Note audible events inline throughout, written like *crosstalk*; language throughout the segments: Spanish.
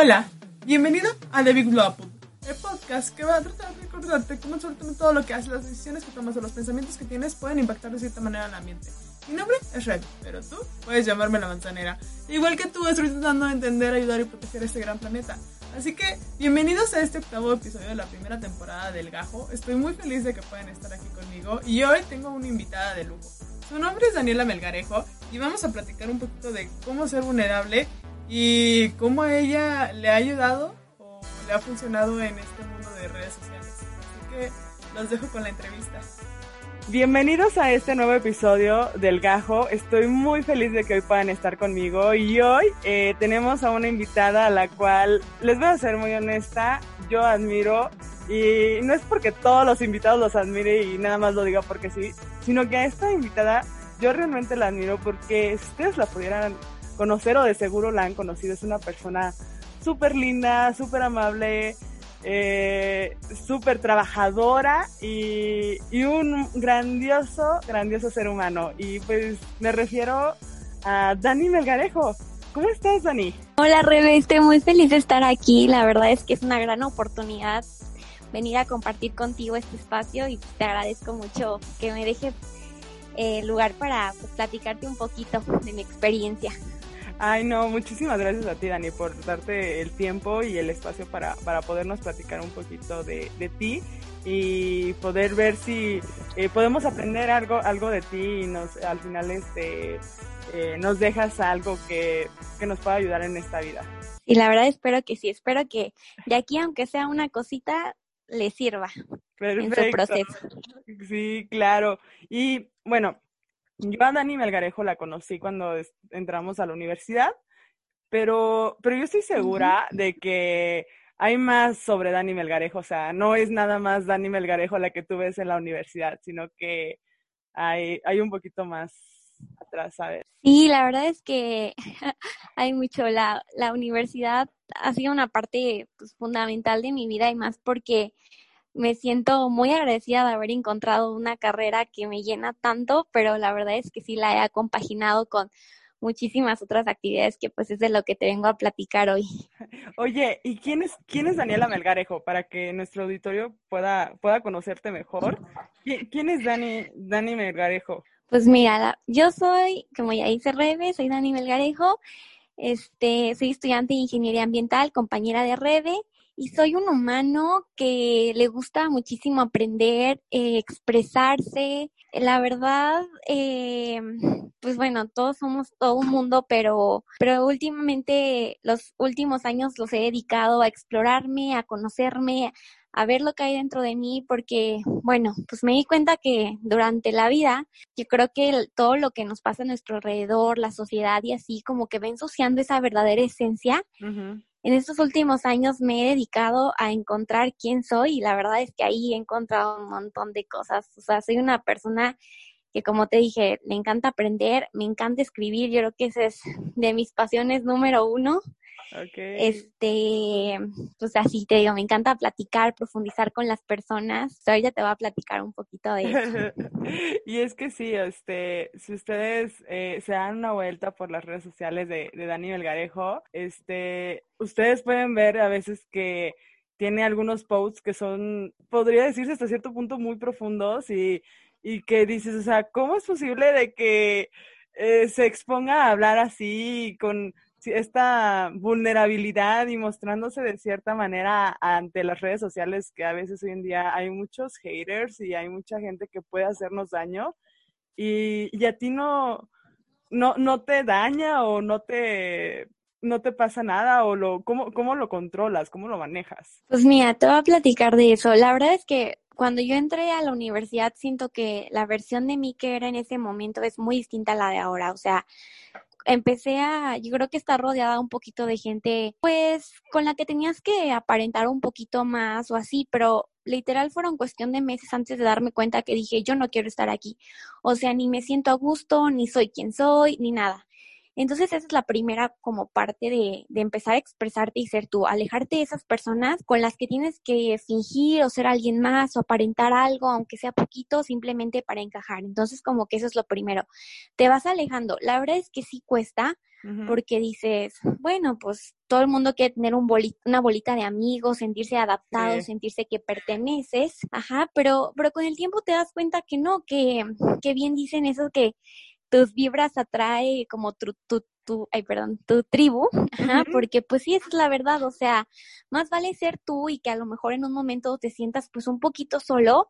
Hola, bienvenido a The Big el podcast que va a tratar de recordarte cómo absolutamente todo lo que haces, las decisiones que tomas o los pensamientos que tienes pueden impactar de cierta manera el ambiente. Mi nombre es Red, pero tú puedes llamarme la manzanera. Igual que tú, estoy tratando de entender, ayudar y proteger este gran planeta. Así que, bienvenidos a este octavo episodio de la primera temporada del Gajo. Estoy muy feliz de que puedan estar aquí conmigo y hoy tengo una invitada de lujo. Su nombre es Daniela Melgarejo y vamos a platicar un poquito de cómo ser vulnerable y cómo a ella le ha ayudado o le ha funcionado en este mundo de redes sociales. Así que los dejo con la entrevista. Bienvenidos a este nuevo episodio del Gajo. Estoy muy feliz de que hoy puedan estar conmigo y hoy eh, tenemos a una invitada a la cual, les voy a ser muy honesta, yo admiro y no es porque todos los invitados los admire y nada más lo diga porque sí, sino que a esta invitada yo realmente la admiro porque si ustedes la pudieran conocer o de seguro la han conocido, es una persona súper linda, súper amable, eh, súper trabajadora y, un grandioso, grandioso ser humano. Y pues me refiero a Dani Melgarejo. ¿Cómo estás, Dani? Hola, Rebe, estoy muy feliz de estar aquí. La verdad es que es una gran oportunidad venir a compartir contigo este espacio y te agradezco mucho que me dejes eh, lugar para pues, platicarte un poquito de mi experiencia. Ay, no, muchísimas gracias a ti, Dani, por darte el tiempo y el espacio para, para podernos platicar un poquito de, de ti y poder ver si eh, podemos aprender algo, algo de ti y nos, al final este, eh, nos dejas algo que, que nos pueda ayudar en esta vida. Y la verdad espero que sí, espero que de aquí, aunque sea una cosita, le sirva Perfecto. en su proceso. Sí, claro. Y bueno, yo a Dani Melgarejo la conocí cuando entramos a la universidad, pero, pero yo estoy segura de que hay más sobre Dani Melgarejo, o sea, no es nada más Dani Melgarejo la que tú ves en la universidad, sino que hay, hay un poquito más atrás, ¿sabes? Sí, la verdad es que *laughs* hay mucho. La, la universidad ha sido una parte pues, fundamental de mi vida y más porque me siento muy agradecida de haber encontrado una carrera que me llena tanto, pero la verdad es que sí la he compaginado con muchísimas otras actividades que pues es de lo que te vengo a platicar hoy. *laughs* Oye, ¿y quién es, quién es Daniela Melgarejo? Para que nuestro auditorio pueda, pueda conocerte mejor. ¿Quién es Dani, Dani Melgarejo? Pues mira, yo soy, como ya dice Rebe, soy Dani Melgarejo, este, soy estudiante de Ingeniería Ambiental, compañera de Rebe, y soy un humano que le gusta muchísimo aprender, eh, expresarse. La verdad, eh, pues bueno, todos somos todo un mundo, pero, pero últimamente los últimos años los he dedicado a explorarme, a conocerme, a ver lo que hay dentro de mí, porque, bueno, pues me di cuenta que durante la vida, yo creo que todo lo que nos pasa a nuestro alrededor, la sociedad y así, como que va ensuciando esa verdadera esencia en estos últimos años me he dedicado a encontrar quién soy y la verdad es que ahí he encontrado un montón de cosas. O sea, soy una persona que como te dije, le encanta aprender, me encanta escribir, yo creo que esa es de mis pasiones número uno. Okay. Este, pues así te digo, me encanta platicar, profundizar con las personas. Ahorita te voy a platicar un poquito de eso. *laughs* y es que sí, este, si ustedes eh, se dan una vuelta por las redes sociales de, de Dani Melgarejo, este, ustedes pueden ver a veces que tiene algunos posts que son, podría decirse hasta cierto punto muy profundos y, y que dices, o sea, ¿cómo es posible de que eh, se exponga a hablar así con esta vulnerabilidad y mostrándose de cierta manera ante las redes sociales que a veces hoy en día hay muchos haters y hay mucha gente que puede hacernos daño y, y a ti no, no, no te daña o no te, no te pasa nada o lo, ¿cómo, cómo lo controlas, cómo lo manejas? Pues mira, te voy a platicar de eso. La verdad es que cuando yo entré a la universidad siento que la versión de mí que era en ese momento es muy distinta a la de ahora. O sea, empecé a, yo creo que estar rodeada un poquito de gente, pues con la que tenías que aparentar un poquito más o así, pero literal fueron cuestión de meses antes de darme cuenta que dije, yo no quiero estar aquí. O sea, ni me siento a gusto, ni soy quien soy, ni nada. Entonces esa es la primera como parte de, de empezar a expresarte y ser tú, alejarte de esas personas con las que tienes que fingir o ser alguien más o aparentar algo, aunque sea poquito, simplemente para encajar. Entonces como que eso es lo primero. Te vas alejando. La verdad es que sí cuesta, porque dices, bueno, pues todo el mundo quiere tener un una bolita de amigos, sentirse adaptado, sentirse que perteneces, ajá, pero, pero con el tiempo te das cuenta que no, que, que bien dicen eso que tus vibras atrae como tu, tu, tu, ay, perdón, tu tribu, ajá, porque pues sí, esa es la verdad, o sea, más vale ser tú y que a lo mejor en un momento te sientas pues un poquito solo,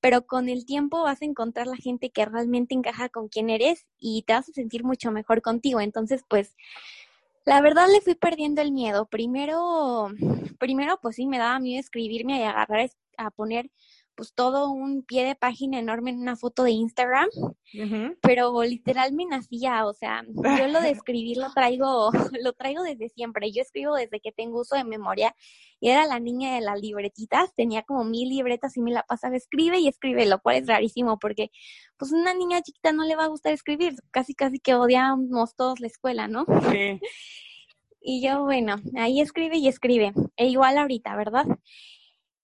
pero con el tiempo vas a encontrar la gente que realmente encaja con quien eres y te vas a sentir mucho mejor contigo. Entonces, pues, la verdad le fui perdiendo el miedo. Primero, primero, pues sí, me daba miedo escribirme y agarrar a poner pues todo un pie de página enorme en una foto de Instagram, pero literal me nacía, o sea, yo lo de *laughs* escribir lo traigo, *laughs* lo traigo desde siempre, yo escribo desde que tengo uso de memoria y era la niña de las libretitas, tenía como mil libretas y me la pasaba, escribe y escribe, lo cual es rarísimo porque pues una niña chiquita no le va a gustar escribir, casi casi que odiamos todos la escuela, ¿no? Sí. *laughs* Y yo, bueno, ahí escribe y escribe, e igual ahorita, ¿verdad?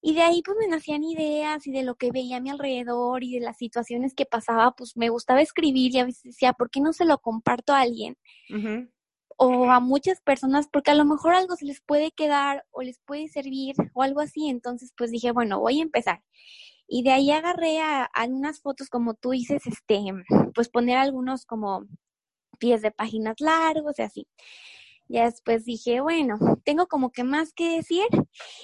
Y de ahí pues me nacían ideas y de lo que veía a mi alrededor y de las situaciones que pasaba, pues me gustaba escribir y a veces decía, ¿por qué no se lo comparto a alguien? O a muchas personas, porque a lo mejor algo se les puede quedar o les puede servir o algo así. Entonces pues dije, bueno, voy a empezar. Y de ahí agarré a, a unas fotos como tú dices, este, pues poner algunos como pies de páginas largos y así. Ya después dije, bueno, tengo como que más que decir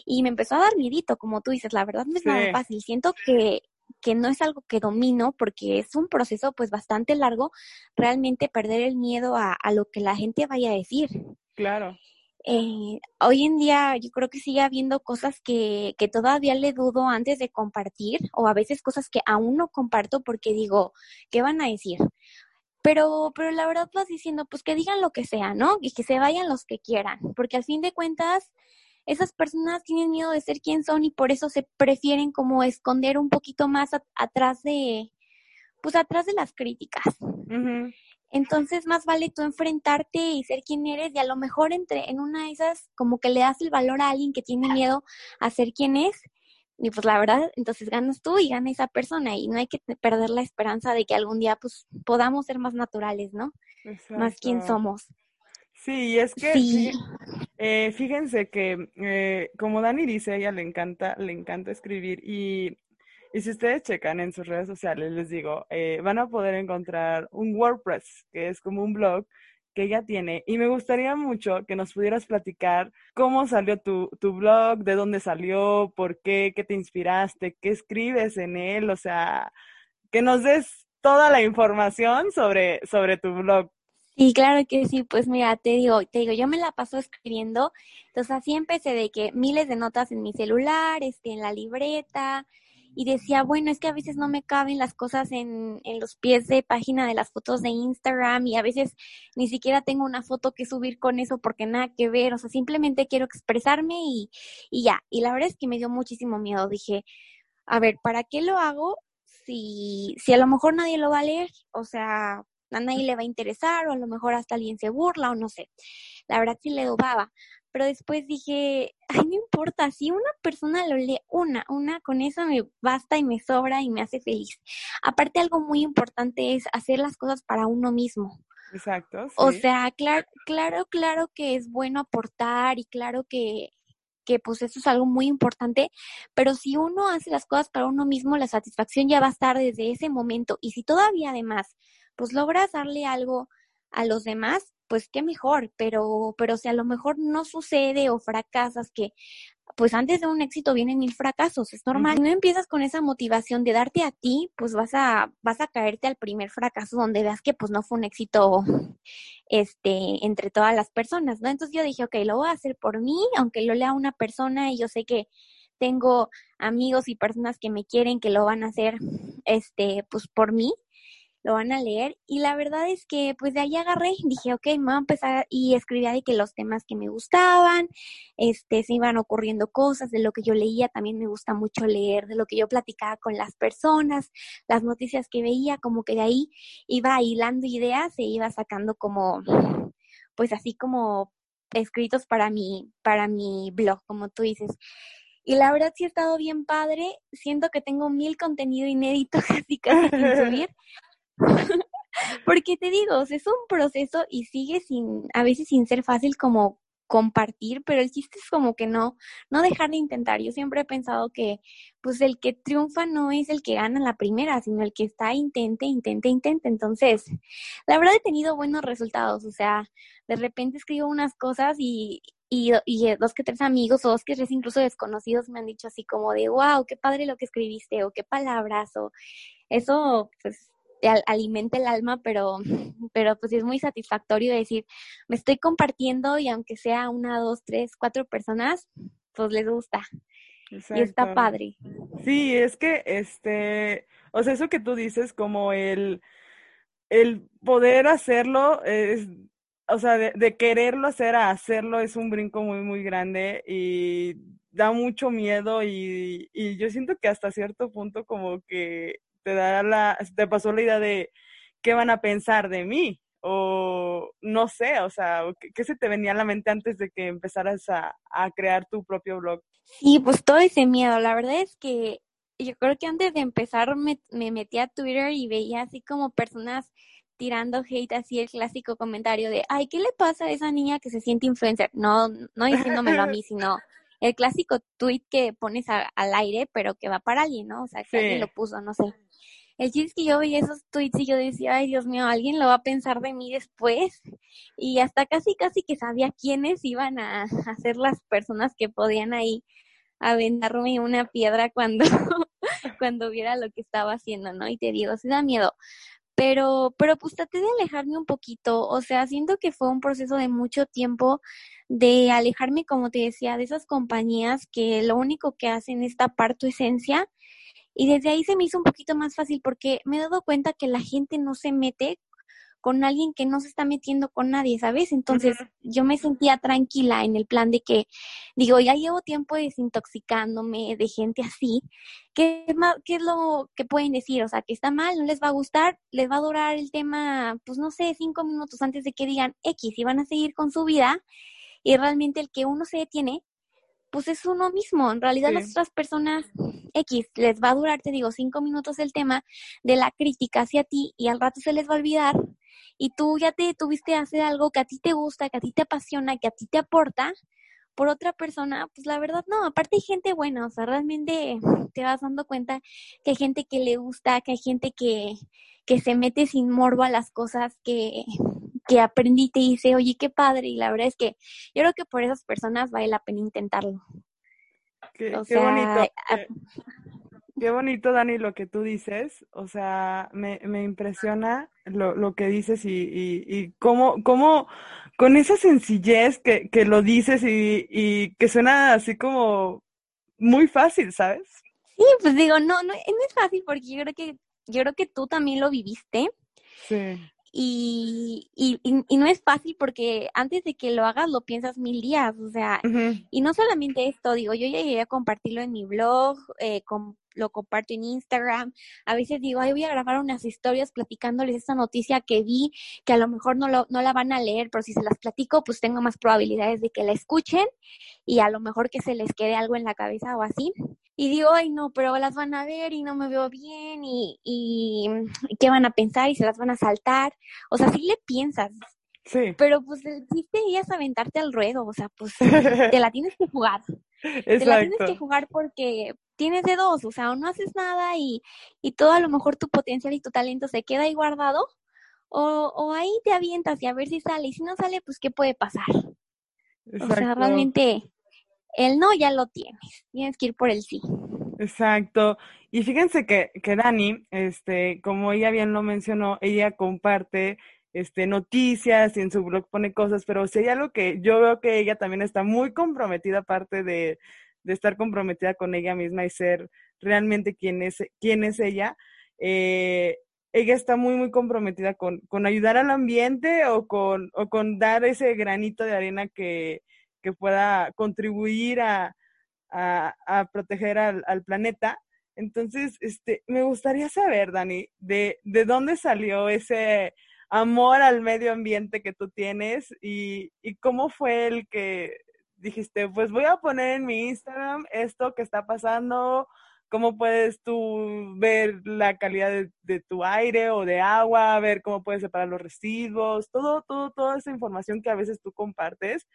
y me empezó a dar miedito, como tú dices, la verdad no es nada fácil. Siento que, que no es algo que domino porque es un proceso pues bastante largo realmente perder el miedo a, a lo que la gente vaya a decir. Claro. Eh, hoy en día yo creo que sigue habiendo cosas que, que todavía le dudo antes de compartir o a veces cosas que aún no comparto porque digo, ¿qué van a decir? Pero, pero la verdad vas diciendo, pues que digan lo que sea, ¿no? Y que se vayan los que quieran, porque al fin de cuentas, esas personas tienen miedo de ser quien son y por eso se prefieren como esconder un poquito más atrás de, pues atrás de las críticas. Entonces, más vale tú enfrentarte y ser quien eres y a lo mejor entre en una de esas como que le das el valor a alguien que tiene miedo a ser quien es y pues la verdad, entonces ganas tú y gana esa persona y no hay que perder la esperanza de que algún día pues podamos ser más naturales, ¿no? Más quien somos. Sí, es que eh, fíjense que eh, como Dani dice, a ella le encanta, le encanta escribir y, y si ustedes checan en sus redes sociales, les digo, eh, van a poder encontrar un WordPress, que es como un blog que ella tiene y me gustaría mucho que nos pudieras platicar cómo salió tu, tu blog, de dónde salió, por qué, qué te inspiraste, qué escribes en él, o sea, que nos des toda la información sobre, sobre tu blog. Sí, claro que sí, pues mira, te digo, te digo, yo me la paso escribiendo, entonces así empecé de que miles de notas en mi celular, este, en la libreta, y decía, bueno, es que a veces no me caben las cosas en, en los pies de página de las fotos de Instagram y a veces ni siquiera tengo una foto que subir con eso porque nada que ver, o sea, simplemente quiero expresarme y, y ya. Y la verdad es que me dio muchísimo miedo. Dije, a ver, ¿para qué lo hago si, si a lo mejor nadie lo va a leer? O sea, a nadie le va a interesar o a lo mejor hasta alguien se burla o no sé. La verdad sí le dudaba pero después dije, ay, no importa, si una persona lo lee una, una, con eso me basta y me sobra y me hace feliz. Aparte, algo muy importante es hacer las cosas para uno mismo. Exacto. O sea, claro, claro, claro que es bueno aportar y claro que, que pues eso es algo muy importante, pero si uno hace las cosas para uno mismo, la satisfacción ya va a estar desde ese momento. Y si todavía además, pues logras darle algo a los demás, pues qué mejor, pero, pero si a lo mejor no sucede o fracasas, que pues antes de un éxito vienen mil fracasos, es normal. Si no empiezas con esa motivación de darte a ti, pues vas a, vas a caerte al primer fracaso donde veas que pues no fue un éxito este, entre todas las personas, ¿no? Entonces yo dije, ok, lo voy a hacer por mí, aunque lo lea una persona y yo sé que tengo amigos y personas que me quieren que lo van a hacer, este, pues por mí, lo van a leer. Y la verdad es que pues de ahí agarré, dije, ok, me voy a empezar y escribía de que los temas que me gustaban, este, se iban ocurriendo cosas de lo que yo leía, también me gusta mucho leer, de lo que yo platicaba con las personas, las noticias que veía, como que de ahí iba hilando ideas e iba sacando como, pues así como escritos para mi, para mi blog, como tú dices. Y la verdad sí ha estado bien padre. Siento que tengo mil contenido inédito *laughs* casi casi sin subir. *laughs* *laughs* Porque te digo, es un proceso y sigue sin, a veces sin ser fácil como compartir, pero el chiste es como que no, no dejar de intentar. Yo siempre he pensado que, pues el que triunfa no es el que gana la primera, sino el que está intente, intente, intente. Entonces, la verdad he tenido buenos resultados. O sea, de repente escribo unas cosas y, y, y dos que tres amigos o dos que tres incluso desconocidos me han dicho así como de, wow, qué padre lo que escribiste o qué palabras o eso, pues te alimenta el alma, pero, *laughs* pero pues es muy satisfactorio decir, me estoy compartiendo y aunque sea una, dos, tres, cuatro personas, pues les gusta. Y está padre. Sí, es que, este, o sea, eso que tú dices, como el, el poder hacerlo, es, o sea, de, de quererlo hacer a hacerlo es un brinco muy, muy grande y da mucho miedo y, y yo siento que hasta cierto punto como que te dará la, te pasó la idea de qué van a pensar de mí o no sé, o sea, ¿qué, se te venía a la mente antes de que empezaras a, a crear tu propio blog? Sí, pues todo ese miedo, la verdad es que yo creo que antes de empezar me, me metí a Twitter y veía así como personas tirando hate así el clásico comentario de, ay, ¿qué le pasa a esa niña que se siente influencer? No, no diciéndomelo a mí, *laughs* sino el clásico tweet que pones al aire, pero que va para alguien, ¿no? O sea, que alguien lo puso, no sé. El chiste es que yo veía esos tweets y yo decía, ay Dios mío, alguien lo va a pensar de mí después. Y hasta casi, casi que sabía quiénes iban a, a ser las personas que podían ahí aventarme una piedra cuando, *laughs* cuando viera lo que estaba haciendo, ¿no? Y te digo, se da miedo. Pero, pero pues traté de alejarme un poquito, o sea, siento que fue un proceso de mucho tiempo de alejarme, como te decía, de esas compañías que lo único que hacen es tapar tu esencia y desde ahí se me hizo un poquito más fácil porque me he dado cuenta que la gente no se mete con alguien que no se está metiendo con nadie, ¿sabes? Entonces yo me sentía tranquila en el plan de que, digo, ya llevo tiempo desintoxicándome de gente así, ¿qué ¿qué es lo que pueden decir? O sea, que está mal, no les va a gustar, les va a durar el tema, pues no sé, cinco minutos antes de que digan X y van a seguir con su vida y realmente el que uno se detiene pues es uno mismo. En realidad las otras personas X les va a durar, te digo, cinco minutos el tema de la crítica hacia ti y al rato se les va a olvidar y tú ya te tuviste a hacer algo que a ti te gusta, que a ti te apasiona, que a ti te aporta por otra persona, pues la verdad no, aparte hay gente buena, o sea, realmente te vas dando cuenta que hay gente que le gusta, que hay gente que, que se mete sin morbo a las cosas que, que aprendí y te dice, oye, qué padre. Y la verdad es que yo creo que por esas personas vale la pena intentarlo. Qué, bonito. Qué, bonito, Dani, lo que tú dices. O sea, me, me impresiona lo, lo, que dices y, y, y cómo, cómo, con esa sencillez que, que lo dices y, y que suena así como muy fácil, ¿sabes? Sí, pues digo, no, no, no es fácil porque yo creo que, yo creo que tú también lo viviste. Sí. Y, y, y, no es fácil porque antes de que lo hagas lo piensas mil días, o sea, y no solamente esto, digo, yo llegué a compartirlo en mi blog, eh, con, lo comparto en Instagram, a veces digo, ay, voy a grabar unas historias platicándoles esta noticia que vi, que a lo mejor no, lo, no la van a leer, pero si se las platico, pues tengo más probabilidades de que la escuchen y a lo mejor que se les quede algo en la cabeza o así y digo, ay no, pero las van a ver y no me veo bien y, y, qué van a pensar y se las van a saltar. O sea, sí le piensas. Sí. Pero pues el chiste es aventarte al ruedo, o sea, pues te la tienes que jugar. Exacto. Te la tienes que jugar porque tienes de dos, o sea, o no haces nada y, y todo a lo mejor tu potencial y tu talento se queda ahí guardado, o, o ahí te avientas y a ver si sale, y si no sale, pues qué puede pasar. Exacto. O sea, realmente el no ya lo tienes, tienes que ir por el sí. Exacto. Y fíjense que, que Dani, este, como ella bien lo mencionó, ella comparte este, noticias y en su blog pone cosas, pero si hay algo que yo veo que ella también está muy comprometida, aparte de, de estar comprometida con ella misma y ser realmente quien es, quién es ella, eh, ella está muy, muy comprometida con, con ayudar al ambiente o con, o con dar ese granito de arena que, que pueda contribuir a, a, proteger al, planeta. Entonces, este, me gustaría saber, Dani, de, de dónde salió ese amor al medio ambiente que tú tienes y, y cómo fue el que dijiste, pues voy a poner en mi Instagram esto que está pasando, cómo puedes tú ver la calidad de, de, tu aire o de agua, ver cómo puedes separar los residuos, todo, todo, toda esa información que a veces tú compartes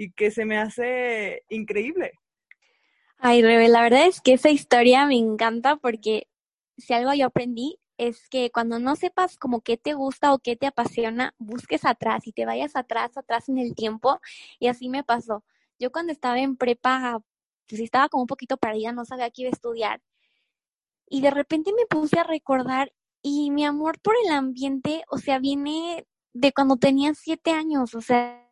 y que se me hace increíble. Ay, Rebe, la verdad es que esa historia me encanta porque si algo yo aprendí es que cuando no sepas como qué te gusta o qué te apasiona, busques atrás y te vayas atrás, atrás en el tiempo. Y así me pasó. Yo cuando estaba en prepa, pues estaba como un poquito perdida, no sabía qué iba a estudiar. Y de repente me puse a recordar y mi amor por el ambiente, o sea, viene de cuando tenía siete años, o sea,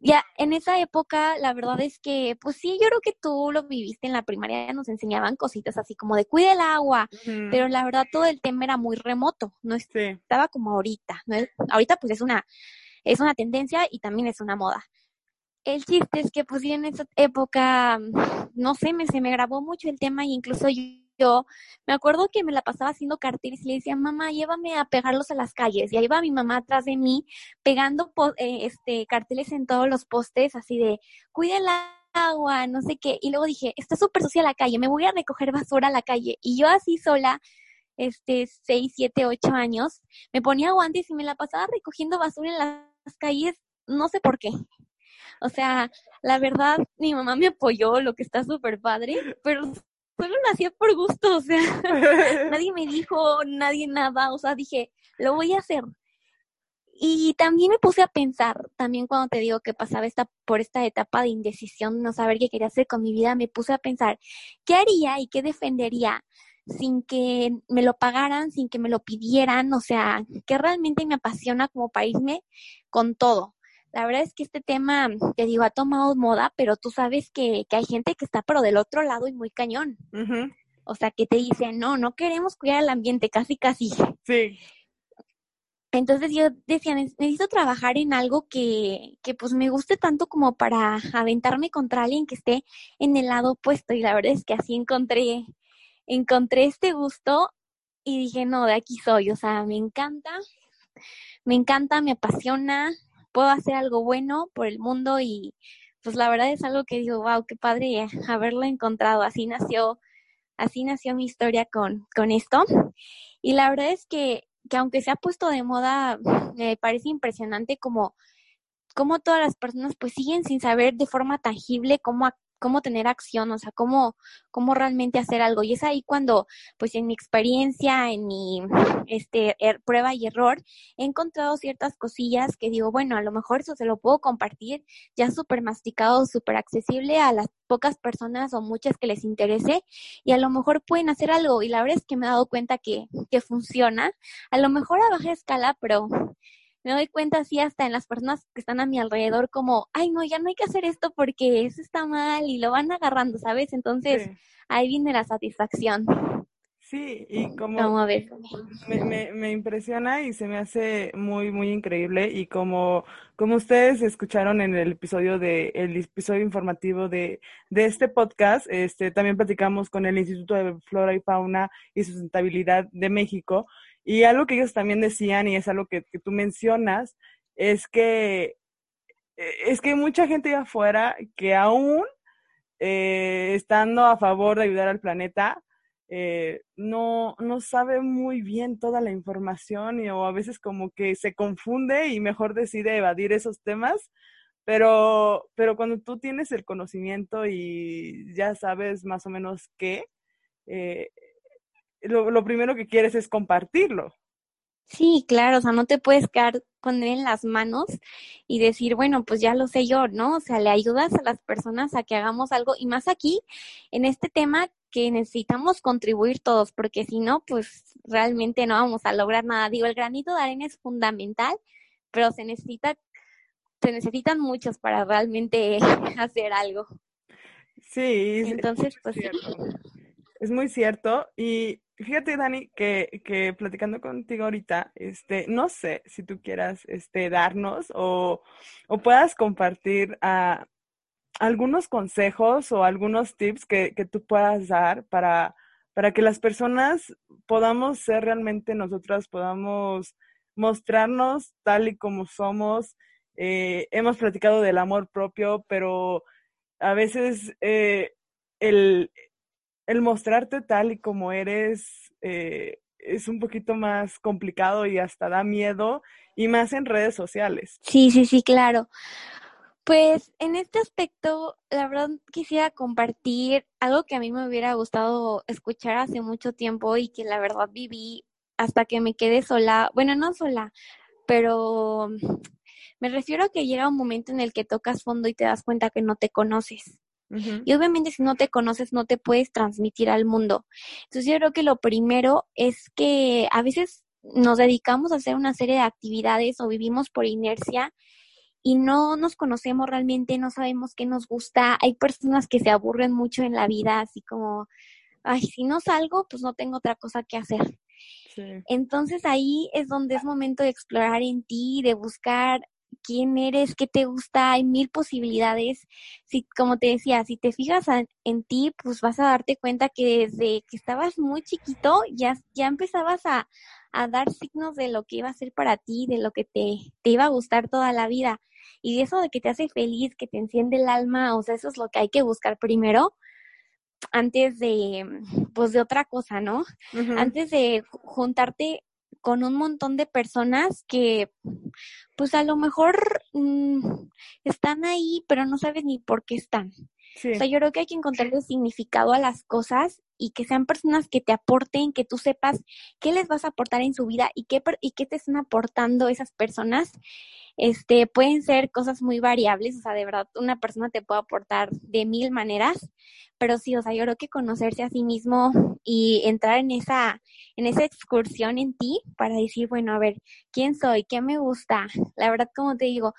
ya en esa época, la verdad es que, pues sí, yo creo que tú lo viviste en la primaria, nos enseñaban cositas así como de cuide el agua, pero la verdad todo el tema era muy remoto, no estaba como ahorita, ¿no? ahorita pues es una, es una tendencia y también es una moda. El chiste es que pues en esa época, no sé, me, se me grabó mucho el tema y incluso yo, me acuerdo que me la pasaba haciendo carteles y le decía, mamá, llévame a pegarlos a las calles. Y ahí va mi mamá atrás de mí pegando eh, este, carteles en todos los postes, así de, cuida el agua, no sé qué. Y luego dije, está súper sucia la calle, me voy a recoger basura a la calle. Y yo así sola, este, seis, siete, ocho años, me ponía guantes y me la pasaba recogiendo basura en las calles, no sé por qué. O sea, la verdad, mi mamá me apoyó, lo que está súper padre, pero solo lo hacía por gusto, o sea, *laughs* nadie me dijo, nadie nada, o sea, dije, lo voy a hacer. Y también me puse a pensar, también cuando te digo que pasaba esta, por esta etapa de indecisión, no saber qué quería hacer con mi vida, me puse a pensar, ¿qué haría y qué defendería sin que me lo pagaran, sin que me lo pidieran? O sea, que realmente me apasiona como para irme con todo la verdad es que este tema, te digo, ha tomado moda, pero tú sabes que, que hay gente que está pero del otro lado y muy cañón. O sea, que te dicen, no, no queremos cuidar el ambiente, casi, casi. Sí. Entonces yo decía, necesito trabajar en algo que, que pues me guste tanto como para aventarme contra alguien que esté en el lado opuesto. Y la verdad es que así encontré, encontré este gusto y dije, no, de aquí soy. O sea, me encanta, me encanta, me apasiona, puedo hacer algo bueno por el mundo y pues la verdad es algo que digo, wow, qué padre haberlo encontrado. Así nació, así nació mi historia con, con esto. Y la verdad es que, que aunque se ha puesto de moda, me parece impresionante como, como todas las personas pues siguen sin saber de forma tangible cómo, cómo tener acción, o sea, cómo, cómo realmente hacer algo. Y es ahí cuando, pues en mi experiencia, en mi este, er, prueba y error, he encontrado ciertas cosillas que digo, bueno, a lo mejor eso se lo puedo compartir ya súper masticado, súper accesible a las pocas personas o muchas que les interese y a lo mejor pueden hacer algo. Y la verdad es que me he dado cuenta que, que funciona, a lo mejor a baja escala, pero me doy cuenta así hasta en las personas que están a mi alrededor como, ay no, ya no hay que hacer esto porque eso está mal y lo van agarrando, ¿sabes? Entonces ahí viene la satisfacción. Sí, y como me, me, me, impresiona y se me hace muy, muy increíble y como, como ustedes escucharon en el episodio de, el episodio informativo de, de este podcast, este, también platicamos con el Instituto de Flora y Fauna y Sustentabilidad de México y algo que ellos también decían, y es algo que, tú mencionas, es que e, es que hay mucha gente allá afuera que aún eh, estando a favor de ayudar al planeta, eh, no, no sabe muy bien toda la información y, o a veces como que se confunde y mejor decide evadir esos temas. Pero, pero cuando tú tienes el conocimiento y ya sabes más o menos qué, eh, lo, lo primero que quieres es compartirlo. Sí, claro, o sea, no te puedes quedar con él en las manos y decir, bueno, pues ya lo sé yo, ¿no? O sea, le ayudas a las personas a que hagamos algo y más aquí en este tema que necesitamos contribuir todos, porque si no, pues realmente no vamos a lograr nada. Digo, el granito de arena es fundamental, pero se necesita, se necesitan muchos para realmente *laughs* hacer algo. Sí, entonces, pues es muy cierto. Y fíjate, Dani, que, que platicando contigo ahorita, este, no sé si tú quieras este, darnos o, o puedas compartir a algunos consejos o algunos tips que, que tú puedas dar para, para que las personas podamos ser realmente nosotras, podamos mostrarnos tal y como somos. Eh, hemos platicado del amor propio, pero a veces eh, el, el, mostrarte tal y como eres eh, es un poquito más complicado y hasta da miedo, y más en redes sociales. Sí, sí, sí, claro. Pues en este aspecto, la verdad quisiera compartir algo que a mí me hubiera gustado escuchar hace mucho tiempo y que la verdad viví hasta que me quedé sola. Bueno, no sola, pero me refiero a que llega un momento en el que tocas fondo y te das cuenta que no te conoces. Y obviamente si no te conoces no te puedes transmitir al mundo. Entonces yo creo que lo primero es que a veces nos dedicamos a hacer una serie de actividades o vivimos por inercia y no nos conocemos realmente, no sabemos qué nos gusta. Hay personas que se aburren mucho en la vida, así como, ay, si no salgo, pues no tengo otra cosa que hacer. Entonces ahí es donde es momento de explorar en ti, de buscar quién eres, qué te gusta, hay mil posibilidades. Si, como te decía, si te fijas en ti, pues vas a darte cuenta que desde que estabas muy chiquito ya, ya empezabas a, a dar signos de lo que iba a ser para ti, de lo que te, te iba a gustar toda la vida. Y eso de que te hace feliz, que te enciende el alma, o sea, eso es lo que hay que buscar primero antes de, pues de otra cosa, ¿no? Antes de juntarte con un montón de personas que, pues a lo mejor mm, están ahí, pero no sabes ni por qué están. O sea, yo creo que hay que encontrarle significado a las cosas y que sean personas que te aporten, que tú sepas qué les vas a aportar en su vida y qué, y qué te están aportando esas personas este, pueden ser cosas muy variables, o sea, de verdad, una persona te puede aportar de mil maneras, pero sí, o sea, yo creo que conocerse a sí mismo y entrar en esa, en esa excursión en ti para decir, bueno, a ver, ¿quién soy? ¿Qué me gusta? La verdad, como te digo,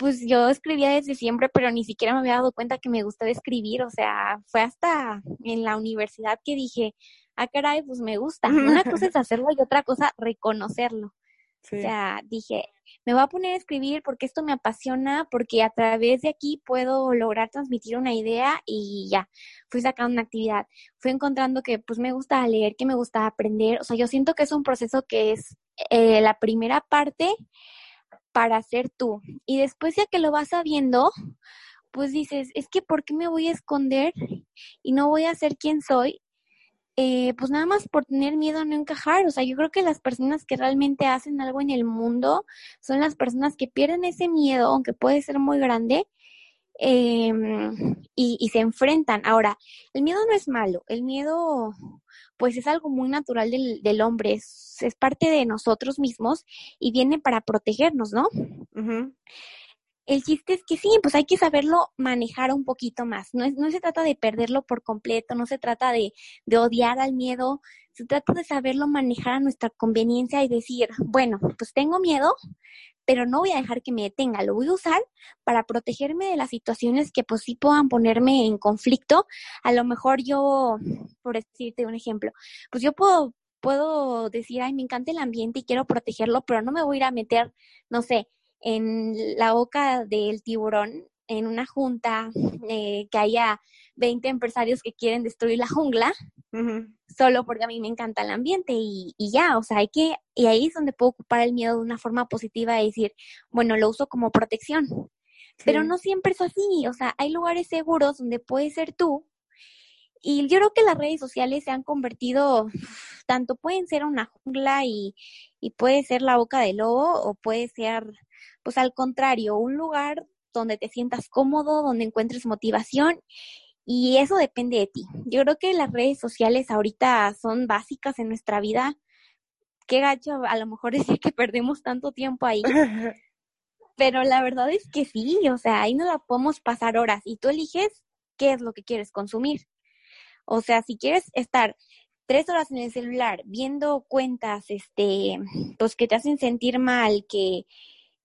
pues yo escribía desde siempre, pero ni siquiera me había dado cuenta que me gustaba escribir, o sea, fue hasta en la universidad que dije, ah, caray, pues me gusta. *laughs* Una cosa es hacerlo y otra cosa reconocerlo. O sea, dije, me voy a poner a escribir porque esto me apasiona, porque a través de aquí puedo lograr transmitir una idea y ya, fui sacando una actividad. Fui encontrando que pues me gusta leer, que me gusta aprender. O sea, yo siento que es un proceso que es eh, la primera parte para ser tú. Y después ya que lo vas sabiendo, pues dices, es que ¿por qué me voy a esconder y no voy a ser quien soy? Eh, pues nada más por tener miedo a no encajar. O sea, yo creo que las personas que realmente hacen algo en el mundo son las personas que pierden ese miedo, aunque puede ser muy grande, em, y, se enfrentan. Ahora, el miedo no es malo, el miedo pues es algo muy natural del, del hombre, es, parte de nosotros mismos y viene para protegernos, ¿no? El chiste es que sí, pues hay que saberlo manejar un poquito más. No, es, no se trata de perderlo por completo, no se trata de, de odiar al miedo, se trata de saberlo manejar a nuestra conveniencia y decir, bueno, pues tengo miedo, pero no voy a dejar que me detenga, lo voy a usar para protegerme de las situaciones que pues sí puedan ponerme en conflicto. A lo mejor yo, por decirte un ejemplo, pues yo puedo puedo decir, ay, me encanta el ambiente y quiero protegerlo, pero no me voy a ir a meter, no sé, en la boca del tiburón, en una junta, eh, que haya 20 empresarios que quieren destruir la jungla, solo porque a mí me encanta el ambiente y, y, ya, o sea, hay que, y ahí es donde puedo ocupar el miedo de una forma positiva y decir, bueno, lo uso como protección. Pero no siempre es así, o sea, hay lugares seguros donde puedes ser tú. Y yo creo que las redes sociales se han convertido, tanto pueden ser una jungla y, y puede ser la boca del lobo o puede ser pues al contrario, un lugar donde te sientas cómodo, donde encuentres motivación y eso depende de ti. Yo creo que las redes sociales ahorita son básicas en nuestra vida. Qué gacho a lo mejor *laughs* decir que perdemos tanto tiempo ahí. *laughs* Pero la verdad es que sí, o sea, ahí no la podemos pasar horas y tú eliges qué es lo que quieres consumir. O sea, si quieres estar tres horas en el celular viendo cuentas, este, pues que te hacen sentir mal, que,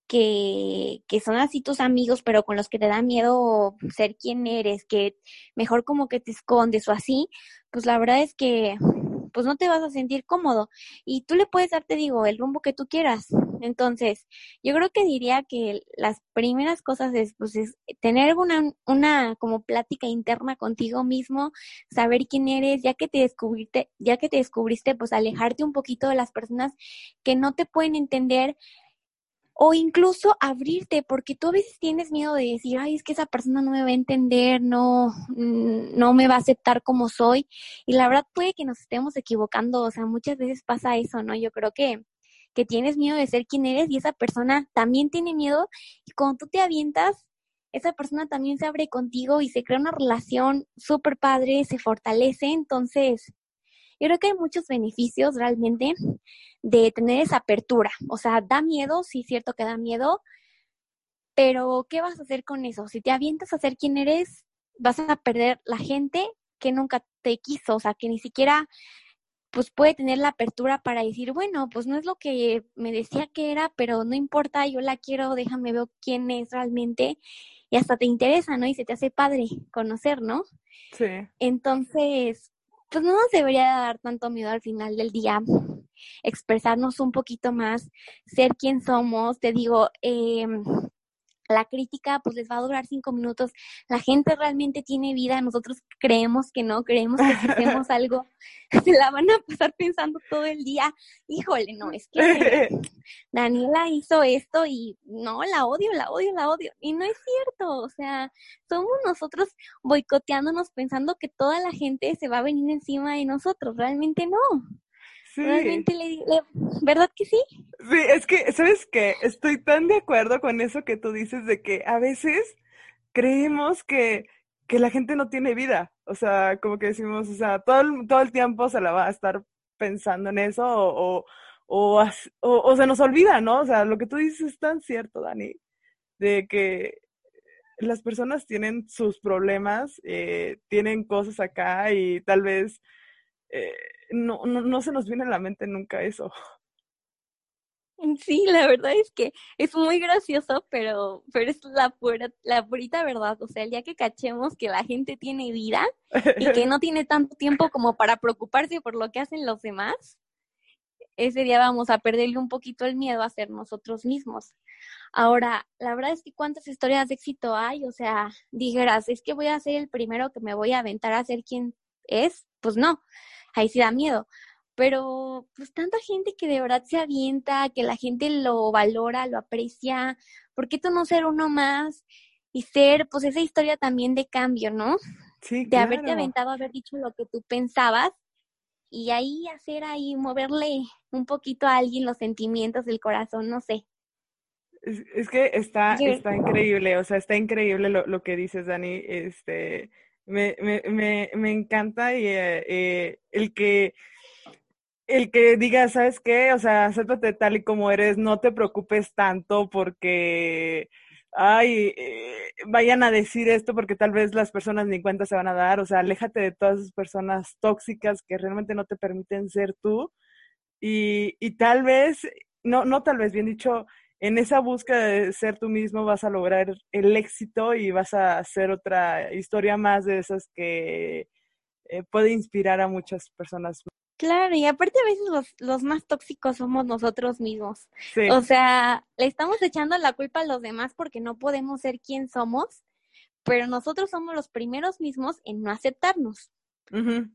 que, que son así tus amigos, pero con los que te da miedo ser quien eres, que mejor como que te escondes o así, pues la verdad es que pues no te vas a sentir cómodo. Y tú le puedes dar, te digo, el rumbo que tú quieras. Entonces, yo creo que diría que las primeras cosas es, pues, es tener una, una como plática interna contigo mismo, saber quién eres, ya que te descubriste, ya que te descubriste, pues alejarte un poquito de las personas que no te pueden entender, o incluso abrirte, porque tú a veces tienes miedo de decir, ay, es que esa persona no me va a entender, no, mm, no me va a aceptar como soy. Y la verdad puede que nos estemos equivocando, o sea, muchas veces pasa eso, ¿no? Yo creo que, que tienes miedo de ser quien eres y esa persona también tiene miedo y cuando tú te avientas, esa persona también se abre contigo y se crea una relación súper padre, se fortalece, entonces yo creo que hay muchos beneficios realmente de tener esa apertura. O sea, da miedo, sí es cierto que da miedo, pero ¿qué vas a hacer con eso? Si te avientas a ser quien eres, vas a perder la gente que nunca te quiso, o sea, que ni siquiera pues puede tener la apertura para decir, bueno, pues no es lo que me decía que era, pero no importa, yo la quiero, déjame ver quién es realmente y hasta te interesa, ¿no? Y se te hace padre conocer, ¿no? Sí. Entonces, pues no nos debería dar tanto miedo al final del día expresarnos un poquito más, ser quien somos. Te digo, eh, la crítica pues les va a durar cinco minutos. La gente realmente tiene vida, nosotros creemos que no, creemos que si hacemos *laughs* algo *laughs* se la van a pasar pensando todo el día. Híjole, no, es que *laughs* Daniela hizo esto y no, la odio, la odio, la odio. Y no es cierto, o sea, somos nosotros boicoteándonos pensando que toda la gente se va a venir encima de nosotros, realmente no. Realmente le, ¿verdad que sí? Sí, es que, ¿sabes qué? Estoy tan de acuerdo con eso que tú dices de que a veces creemos que, que la gente no tiene vida. O sea, como que decimos, o sea, todo el, todo el tiempo se la va a estar pensando en eso o, o, o, o, se nos olvida, ¿no? O sea, lo que tú dices es tan cierto, Dani, de que las personas tienen sus problemas, eh, tienen cosas acá y tal vez eh, no, no, no se nos viene a la mente nunca eso. Sí, la verdad es que es muy gracioso, pero, pero es la pura, la purita verdad. O sea, el día que cachemos que la gente tiene vida y que *laughs* no tiene tanto tiempo como para preocuparse por lo que hacen los demás, ese día vamos a perderle un poquito el miedo a ser nosotros mismos. Ahora, la verdad es que cuántas historias de éxito hay, o sea, dijeras, es que voy a ser el primero que me voy a aventar a ser quien es, pues no, ahí sí da miedo. Pero pues tanta gente que de verdad se avienta, que la gente lo valora, lo aprecia, ¿por qué tú no ser uno más y ser pues esa historia también de cambio, ¿no? Sí, de haberte aventado, haber dicho lo que tú pensabas y ahí hacer ahí, moverle un poquito a alguien los sentimientos del corazón, no sé. Es, que está, está increíble, o sea, está increíble lo, lo que dices, Dani. Este, me, me, me, me encanta y eh, eh, el que el que diga, ¿sabes qué? O sea, acéptate tal y como eres, no te preocupes tanto porque, ay, eh, vayan a decir esto porque tal vez las personas ni cuenta se van a dar, o sea, aléjate de todas esas personas tóxicas que realmente no te permiten ser tú y, y tal vez, no, no tal vez, bien dicho, en esa búsqueda de ser tú mismo vas a lograr el éxito y vas a hacer otra historia más de esas que eh, puede inspirar a muchas personas. Claro, y aparte a veces los, los más tóxicos somos nosotros mismos. O sea, le estamos echando la culpa a los demás porque no podemos ser quien somos, pero nosotros somos los primeros mismos en no aceptarnos.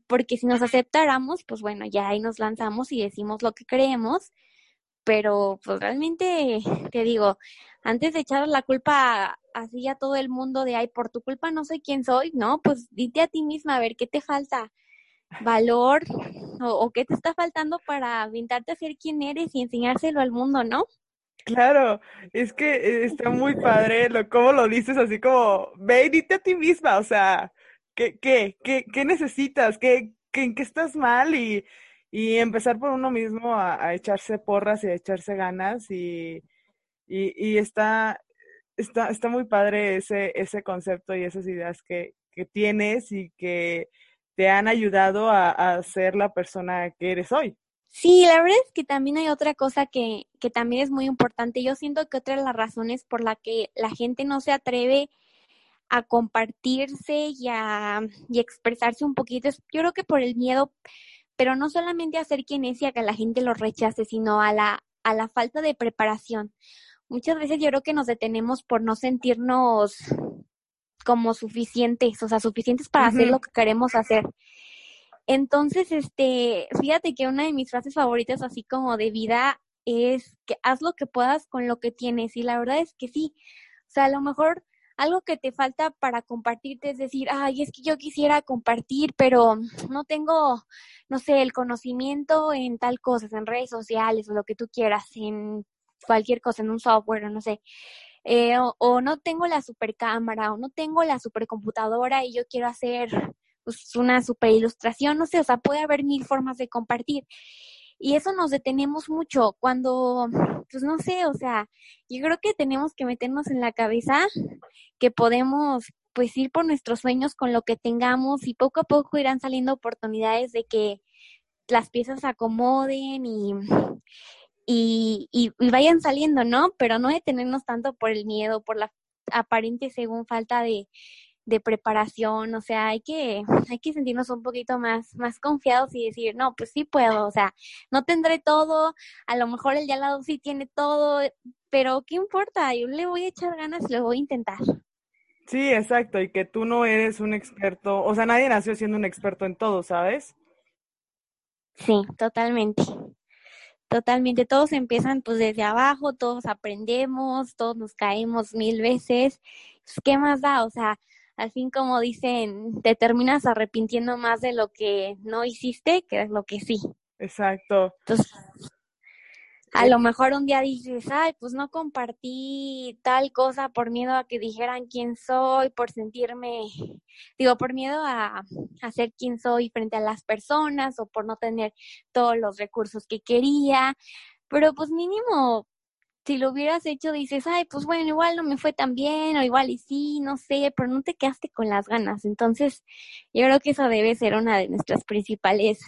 Porque si nos aceptáramos, pues bueno, ya ahí nos lanzamos y decimos lo que creemos pero pues realmente te digo, antes de echar la culpa así a todo el mundo de, ay, por tu culpa no sé quién soy, no, pues dite a ti misma, a ver, ¿qué te falta? ¿Valor? ¿O, qué te está faltando para aventarte a ser quien eres y enseñárselo al mundo, no? Claro, es que está muy padre lo, cómo lo dices así como, ve dite a ti misma, o sea, ¿qué, qué, qué, qué necesitas? ¿Qué, qué, ¿En qué estás mal? Y, y empezar por uno mismo a, echarse porras y a echarse ganas y, y, está, está, está muy padre ese, ese concepto y esas ideas que, que tienes y que te han ayudado a, a, ser la persona que eres hoy. Sí, la verdad es que también hay otra cosa que, que también es muy importante. Yo siento que otra de las razones por la que la gente no se atreve a compartirse y a y expresarse un poquito es, yo creo que por el miedo pero no solamente a ser quien es y a que la gente lo rechace, sino a la, a la falta de preparación. Muchas veces yo creo que nos detenemos por no sentirnos como suficientes, o sea, suficientes para hacer lo que queremos hacer. Entonces, este, fíjate que una de mis frases favoritas así como de vida es que haz lo que puedas con lo que tienes y la verdad es que sí. O sea, a lo mejor algo que te falta para compartirte es decir, ay, es que yo quisiera compartir, pero no tengo, no sé, el conocimiento en tal cosa, en redes sociales o lo que tú quieras, en cualquier cosa, en un software, no sé. Eh, o, no tengo la super cámara, o no tengo la super computadora y yo quiero hacer pues, una super ilustración, no sé, o sea, puede haber mil formas de compartir. Y eso nos detenemos mucho cuando, pues no sé, o sea, yo creo que tenemos que meternos en la cabeza que podemos pues ir por nuestros sueños con lo que tengamos y poco a poco irán saliendo oportunidades de que las piezas se acomoden y, y, y, vayan saliendo, ¿no? Pero no detenernos tanto por el miedo, por la aparente según falta de, de preparación, o sea, hay que, hay que sentirnos un poquito más, más confiados y decir, no, pues sí puedo, o sea, no tendré todo, a lo mejor el de al lado sí tiene todo, pero ¿qué importa? Yo le voy a echar ganas lo voy a intentar. Sí, exacto, y que tú no eres un experto, o sea, nadie nació siendo un experto en todo, ¿sabes? Sí, totalmente. Totalmente, todos empiezan pues desde abajo, todos aprendemos, todos nos caemos mil veces. Pues, ¿Qué más da? O sea, al fin como dicen, te terminas arrepintiendo más de lo que no hiciste que de lo que sí. Exacto. Entonces, a lo mejor un día dices, ay, pues no compartí tal cosa por miedo a que dijeran quién soy, por sentirme, digo, por miedo a, a ser quién soy frente a las personas o por no tener todos los recursos que quería, pero pues mínimo si lo hubieras hecho dices, ay, pues bueno, igual no me fue tan bien, o igual y sí, no sé, pero no te quedaste con las ganas. Entonces, yo creo que eso debe ser una de nuestras principales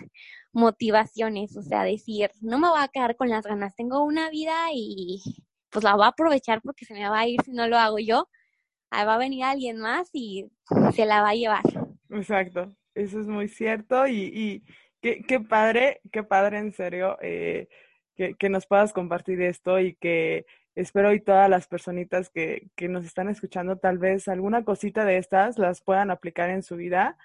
motivaciones, o sea, decir, no me voy a quedar con las ganas, tengo una vida y pues la voy a aprovechar porque se me va a ir si no lo hago yo. Ahí va a venir alguien más y se la va a llevar. Exacto, eso es muy cierto y, y qué, qué padre, qué padre en serio. Eh, que, que, nos puedas compartir esto y que espero y todas las personitas que, que nos están escuchando, tal vez alguna cosita de estas las puedan aplicar en su vida.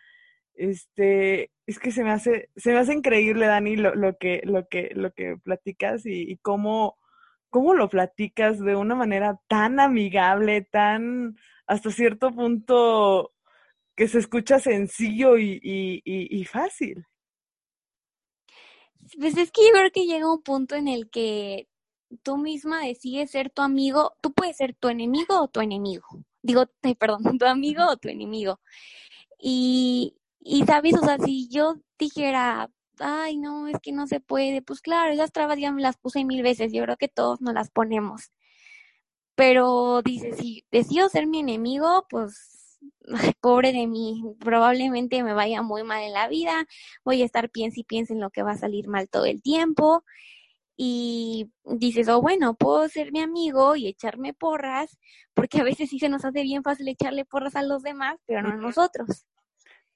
Este, es que se me hace, se me hace increíble, Dani, lo, lo que, lo que, lo que platicas y, cómo, cómo lo platicas de una manera tan amigable, tan hasta cierto punto que se escucha sencillo y, y, y fácil. Pues es que yo creo que llega un punto en el que tú misma decides ser tu amigo, tú puedes ser tu enemigo o tu enemigo. Digo, *laughs* perdón, tu amigo o tu enemigo. Y, y sabes, o sea, si yo dijera, ay, no, es que no se puede, pues claro, esas trabas ya me las puse mil veces, yo creo que todos nos las ponemos. Pero dice, si decido ser mi enemigo, pues pobre de mí, probablemente me vaya muy mal en la vida, voy a estar piensa y piensa en lo que va a salir mal todo el tiempo. Y dices, oh, bueno, puedo ser mi amigo y echarme porras, porque a veces sí se nos hace bien fácil echarle porras a los demás, pero no a nosotros.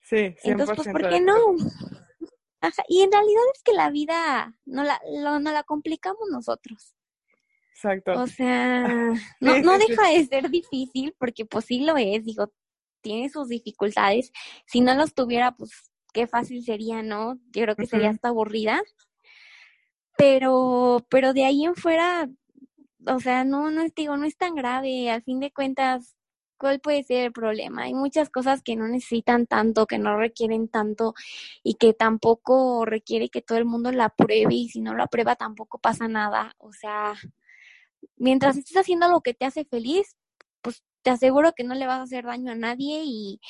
Sí, 100% Entonces, pues, ¿por qué no? Y en realidad es que la vida no la, no la complicamos nosotros. Exacto. O sea, *laughs* no, no deja de ser difícil, porque pues sí lo es, digo, tiene sus dificultades. Si no los tuviera, pues qué fácil sería, ¿no? Yo creo que sería hasta aburrida. Pero, pero de ahí en fuera, o sea, no, no digo, no es tan grave. Al fin de cuentas, ¿cuál puede ser el problema? Hay muchas cosas que no necesitan tanto, que no requieren tanto y que tampoco requiere que todo el mundo la pruebe y si no lo aprueba tampoco pasa nada. O sea, mientras estés haciendo lo que te hace feliz, te aseguro que no le vas a hacer daño a nadie y,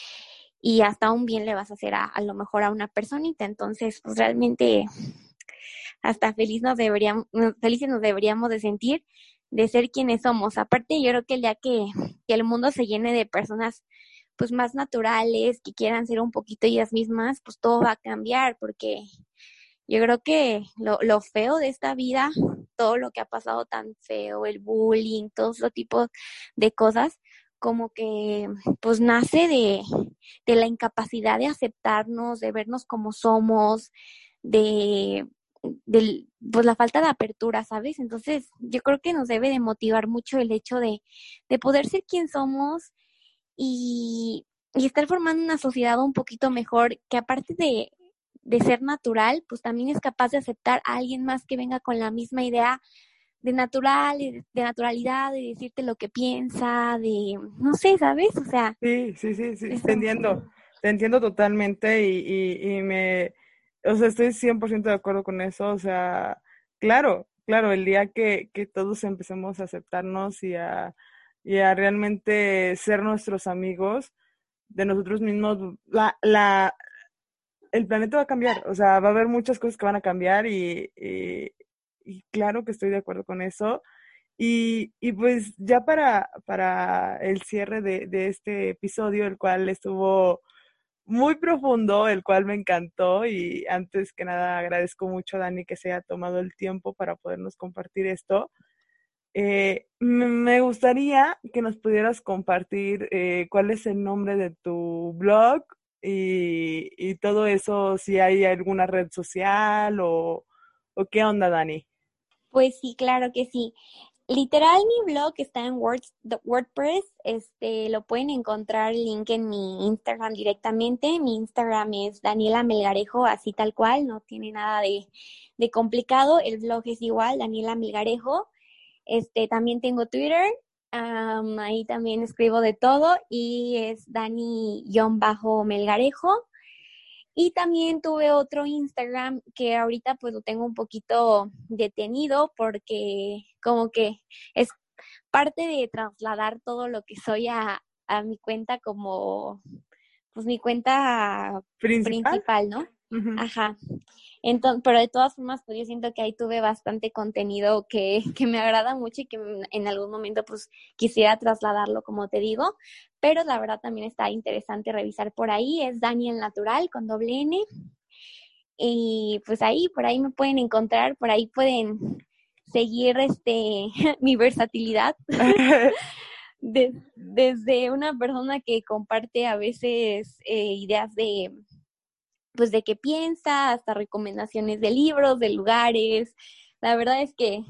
y hasta un bien le vas a hacer a, a lo mejor a una personita. Entonces, pues realmente hasta feliz nos deberíamos, felices nos deberíamos de sentir de ser quienes somos. Aparte, yo creo que el día que, que el mundo se llene de personas pues más naturales, que quieran ser un poquito ellas mismas, pues todo va a cambiar, porque yo creo que lo, lo feo de esta vida, todo lo que ha pasado tan feo, el bullying, todos los tipos de cosas, como que pues nace de, de la incapacidad de aceptarnos, de vernos como somos, de, pues la falta de apertura, ¿sabes? Entonces, yo creo que nos debe de motivar mucho el hecho de, de poder ser quien somos y, y estar formando una sociedad un poquito mejor, que aparte de, de ser natural, pues también es capaz de aceptar a alguien más que venga con la misma idea de natural, de naturalidad, de decirte lo que piensa, de, no sé, ¿sabes? O sea. Sí, sí, sí, sí, te entiendo, te entiendo totalmente y, y, y me, o sea, estoy 100% de acuerdo con eso, o sea, claro, claro, el día que, que todos empecemos a aceptarnos y a, y a realmente ser nuestros amigos de nosotros mismos, la, la, el planeta va a cambiar, o sea, va a haber muchas cosas que van a cambiar y, y, claro que estoy de acuerdo con eso. Y, y pues ya para, para el cierre de, de este episodio, el cual estuvo muy profundo, el cual me encantó y antes que nada agradezco mucho a Dani que se haya tomado el tiempo para podernos compartir esto. Eh, me gustaría que nos pudieras compartir eh, cuál es el nombre de tu blog y, y, todo eso, si hay alguna red social o, o qué onda, Dani. Pues sí, claro que sí. Literal, mi blog está en WordPress. Este, lo pueden encontrar link en mi Instagram directamente. Mi Instagram es Daniela Melgarejo, así tal cual, no tiene nada de, de complicado. El blog es igual, Daniela Melgarejo. Este, también tengo Twitter, ahí también escribo de todo y es Dani-Melgarejo. Y también tuve otro Instagram que ahorita pues lo tengo un poquito detenido porque como que es parte de trasladar todo lo que soy a, a mi cuenta como pues mi cuenta principal, ¿no? Ajá. Entonces, pero de todas formas, pues yo siento que ahí tuve bastante contenido que, *laughs* que me agrada mucho y que en algún momento pues quisiera trasladarlo, como te digo. Pero la verdad también está interesante revisar por ahí. Es Daniel Natural con doble N. Y pues ahí, por ahí me pueden encontrar, por ahí pueden seguir este *laughs* mi versatilidad. *laughs* desde una persona que comparte a veces eh, ideas de pues de qué piensa, hasta recomendaciones de libros, de lugares. La verdad es que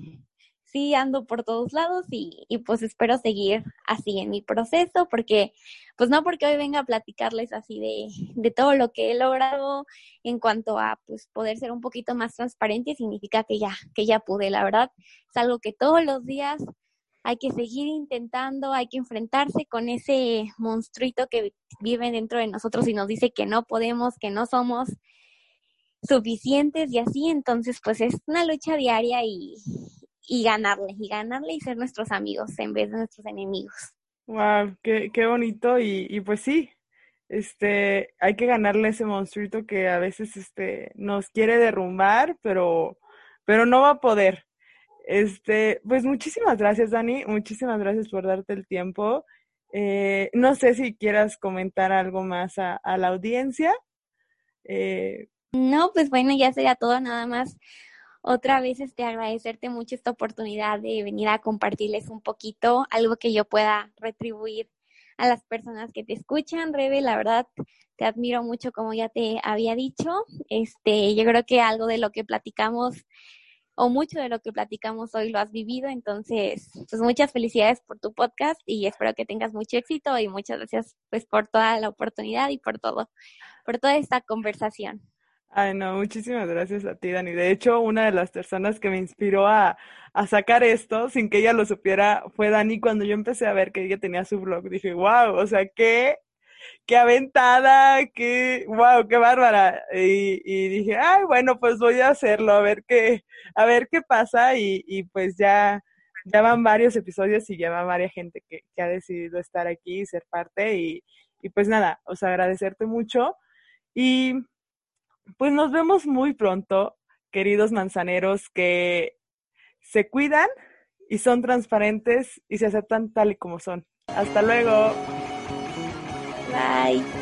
sí ando por todos lados y, y, pues espero seguir así en mi proceso porque pues no porque hoy venga a platicarles así de, de todo lo que he logrado en cuanto a pues poder ser un poquito más transparente significa que ya, que ya pude, la verdad es algo que todos los días hay que seguir intentando, hay que enfrentarse con ese monstruito que vive dentro de nosotros y nos dice que no podemos, que no somos suficientes y así, entonces pues es una lucha diaria y, y ganarle, y ganarle y ser nuestros amigos en vez de nuestros enemigos. Wow, qué, qué bonito y, y pues sí, este, hay que ganarle ese monstruito que a veces este, nos quiere derrumbar, pero, pero no va a poder. Este, pues muchísimas gracias, Dani. Muchísimas gracias por darte el tiempo. Eh, no sé si quieras comentar algo más a, la audiencia. Eh, no, pues bueno, ya sería todo nada más. Otra vez este agradecerte mucho esta oportunidad de venir a compartirles un poquito, algo que yo pueda retribuir a las personas que te escuchan, Rebe, la verdad te admiro mucho como ya te había dicho. Este, yo creo que algo de lo que platicamos o mucho de lo que platicamos hoy lo has vivido. Entonces, pues muchas felicidades por tu podcast y espero que tengas mucho éxito y muchas gracias pues por toda la oportunidad y por todo, por toda esta conversación. Ay, no, muchísimas gracias a ti, Dani. De hecho, una de las personas que me inspiró a, a sacar esto sin que ella lo supiera fue Dani cuando yo empecé a ver que ella tenía su blog. Dije, wow, o sea, qué qué aventada, qué, wow, qué bárbara. Y, y, dije, ay, bueno, pues voy a hacerlo, a ver qué, a ver qué pasa. Y, y pues ya, ya van varios episodios y ya va varias gente que, que ha decidido estar aquí y ser parte. Y, y pues nada, os agradecerte mucho. Y pues nos vemos muy pronto, queridos manzaneros, que se cuidan y son transparentes y se aceptan tal y como son. Hasta luego. 拜。